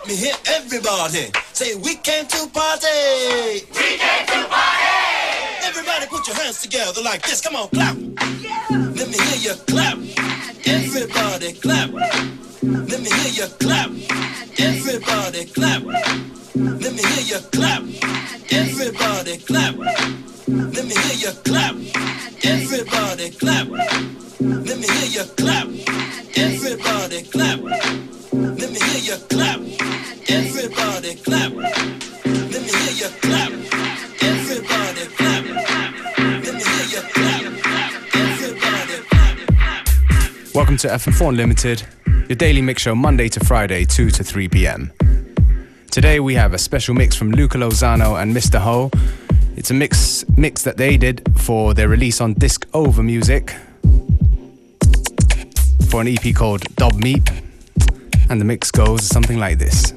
let me hear everybody say, we came to party. We came to party. Everybody put your hands together like this. Come on, clap. Yeah. Let me hear you clap. Yeah, Everybody clap. Let me hear you clap. Yeah, Everybody clap. Let me hear you clap. Everybody clap. Let me hear you clap. Everybody clap. Let me hear you clap. Welcome to FM4 Unlimited, your daily mix show Monday to Friday, 2 to 3 p.m. Today we have a special mix from Luca Lozano and Mr. Ho. It's a mix mix that they did for their release on Disc Over Music for an EP called Dob Meep. And the mix goes something like this.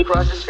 Across the sky.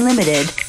Unlimited.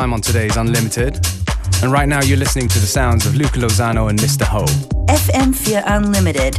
Time on today's Unlimited. And right now you're listening to the sounds of Luca Lozano and Mr. Ho. FM4 Unlimited.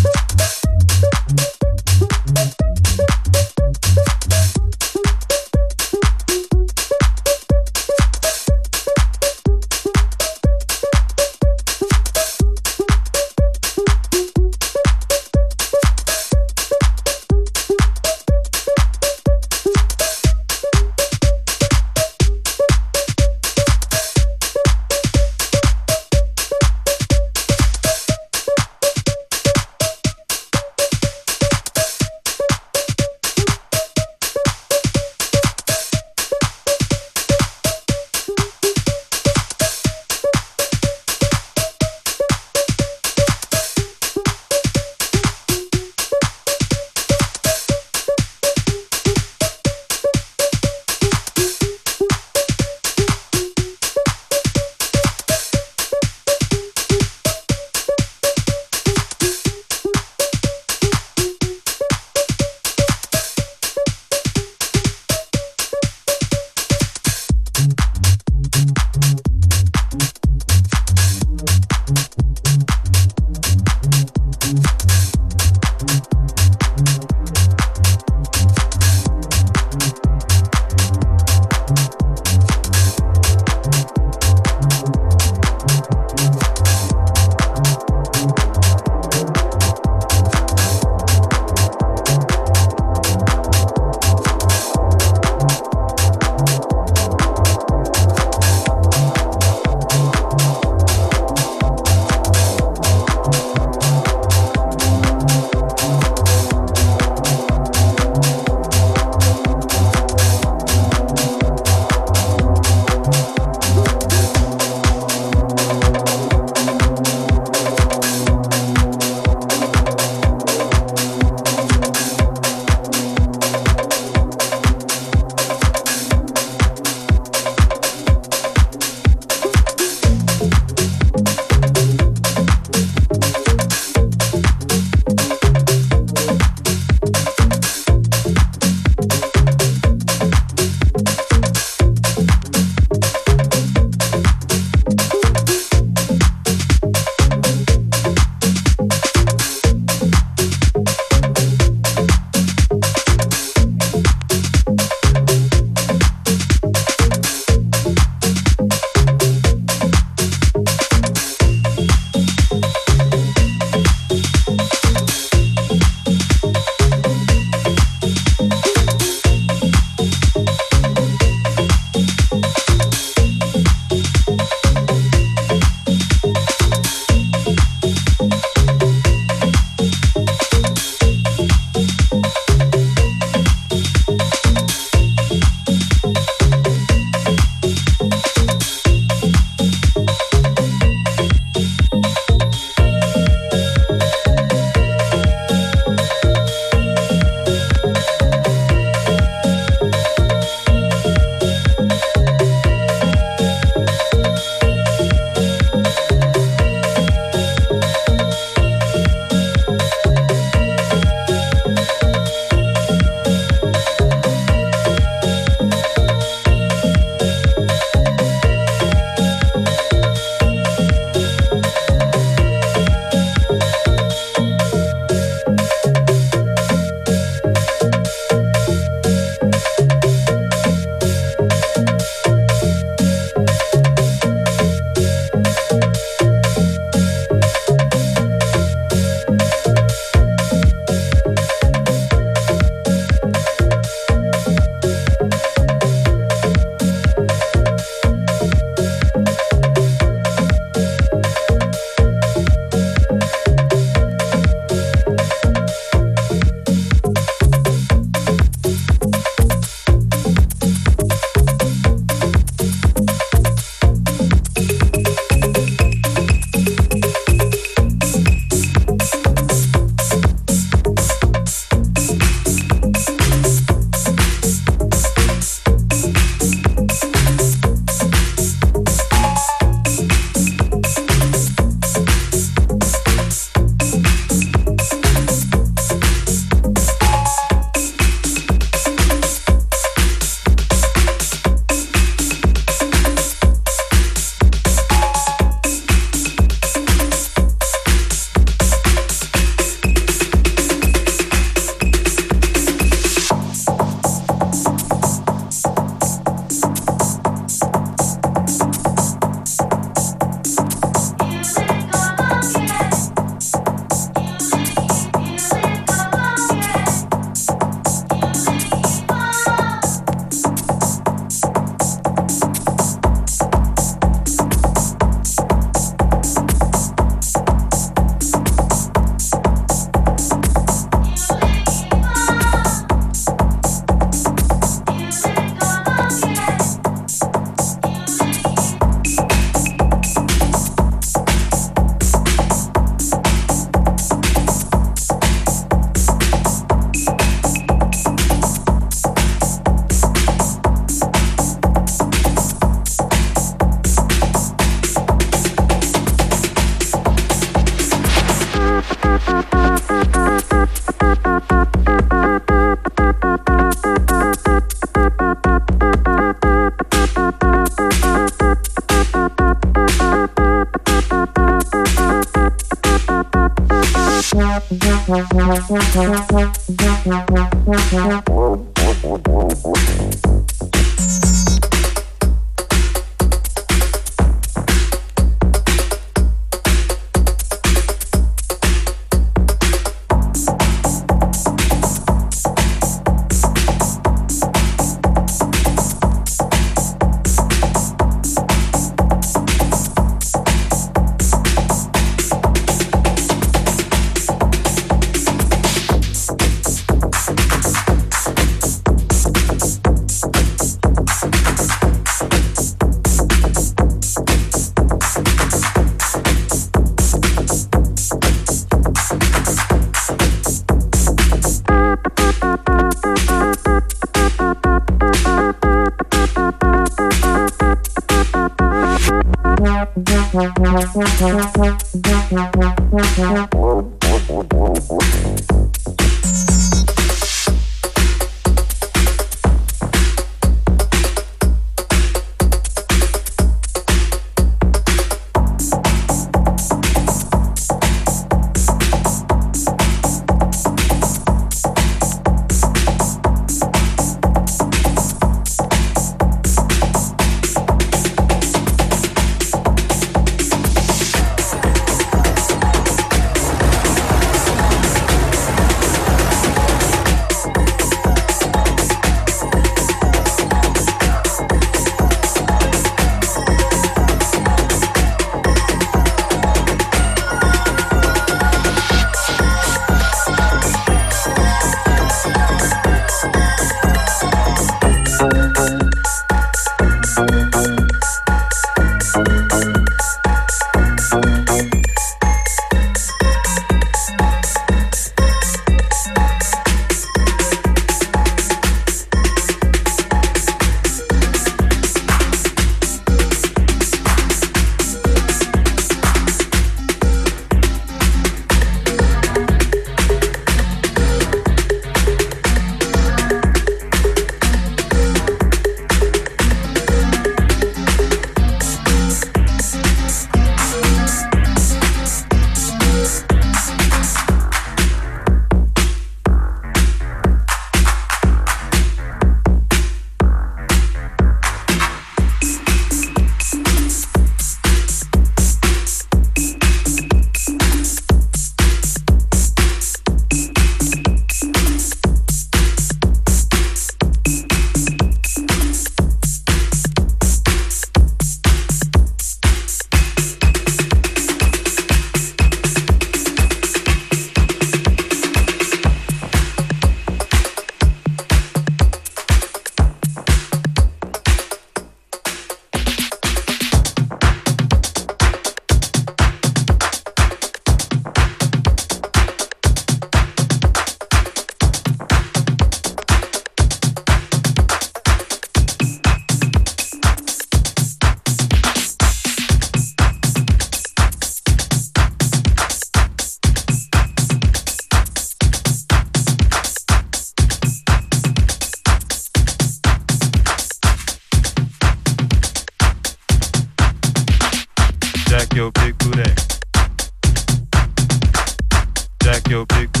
Jack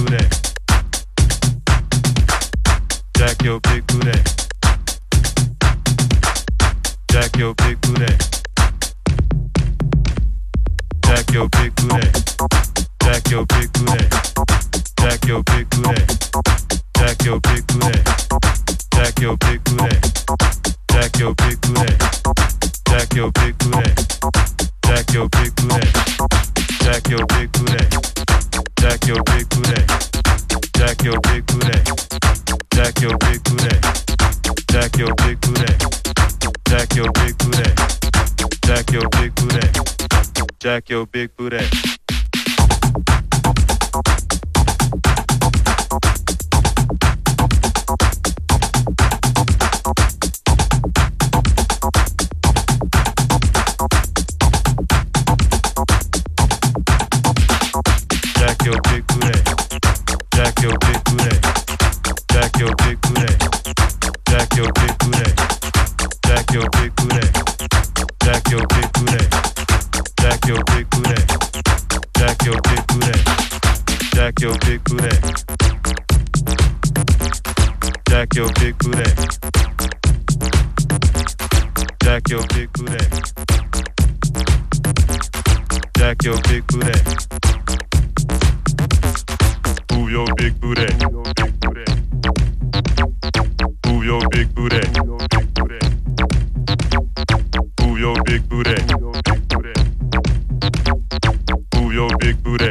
your big booty. Jack your big booty. Jack your big booty. Jack your big booty. Jack your big booty. Jack your big booty. Jack your big booty. Jack your big booty. Jack your big booty. Jack your big booty. Jack your big booty. Jack your big booty. Jack your big booty. Jack your big booty. Jack your big booty. Jack your big booty. Jack your big booty. Jack your big booty. Jack your big booty. Jack your big booty. Jack your big booty. Jack your big booty. Jack your big booty. Jack your big booty. Jack your big booty. Jack your big booty. Move your big booty. Move your big booty. Move your big booty. Move your big booty.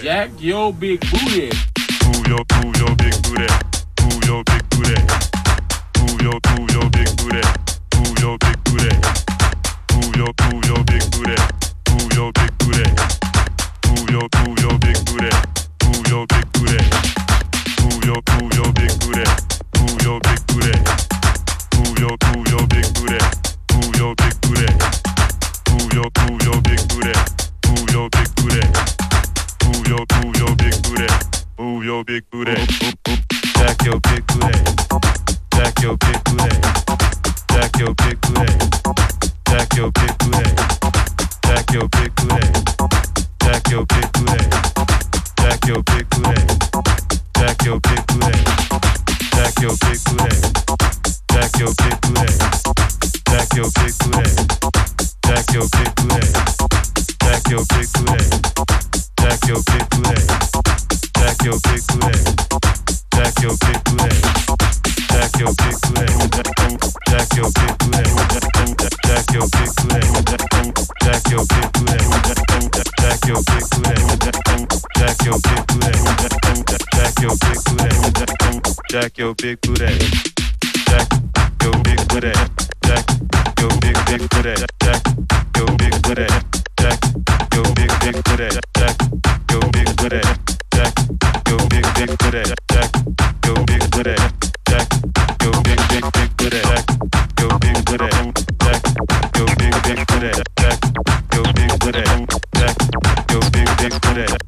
Jack your big booty. Move your, move your big booty. Move your big booty. Move your, move your big booty. Move your big booty. Move your, move your big booty. Move your big booty. Move your, move your big booty. Your big booty. Jack your big booty. Jack your big big booty. Jack your big booty. Jack your big big booty. Jack your big booty. Jack your big big booty. Jack your big booty. Jack your big big big booty. Jack your big booty. Jack your big big booty. Jack your big booty. Jack your big big booty.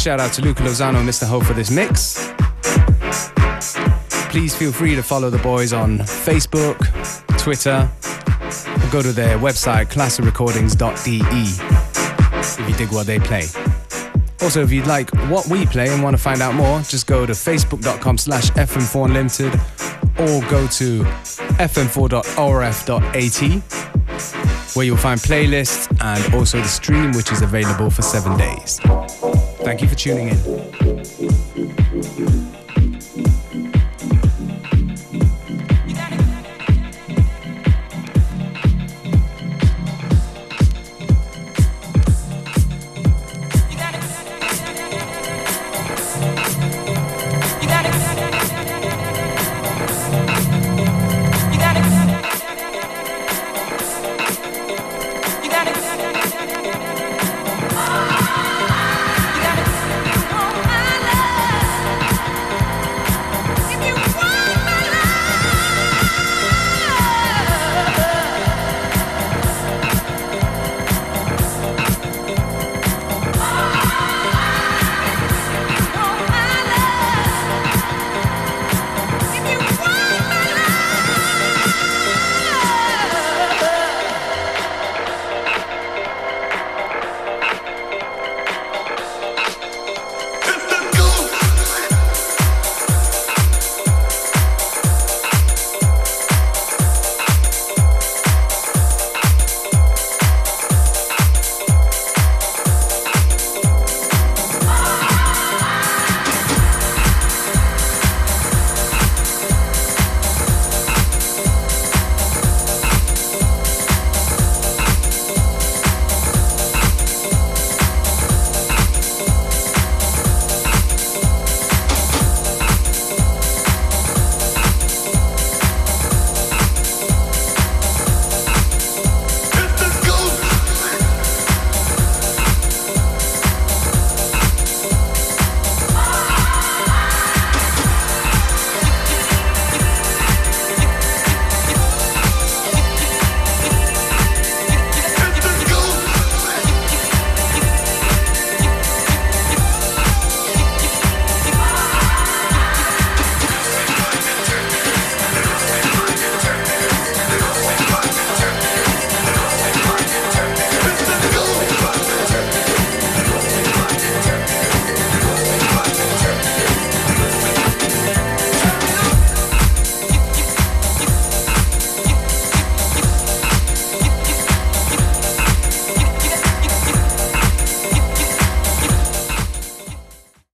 Shout out to Luca Lozano and Mr. Ho for this mix. Please feel free to follow the boys on Facebook, Twitter, or go to their website, classicrecordings.de, if you dig what they play. Also, if you'd like what we play and want to find out more, just go to facebook.com slash fm4 unlimited or go to fm4.orf.at where you'll find playlists and also the stream which is available for seven days. Thank you for tuning in.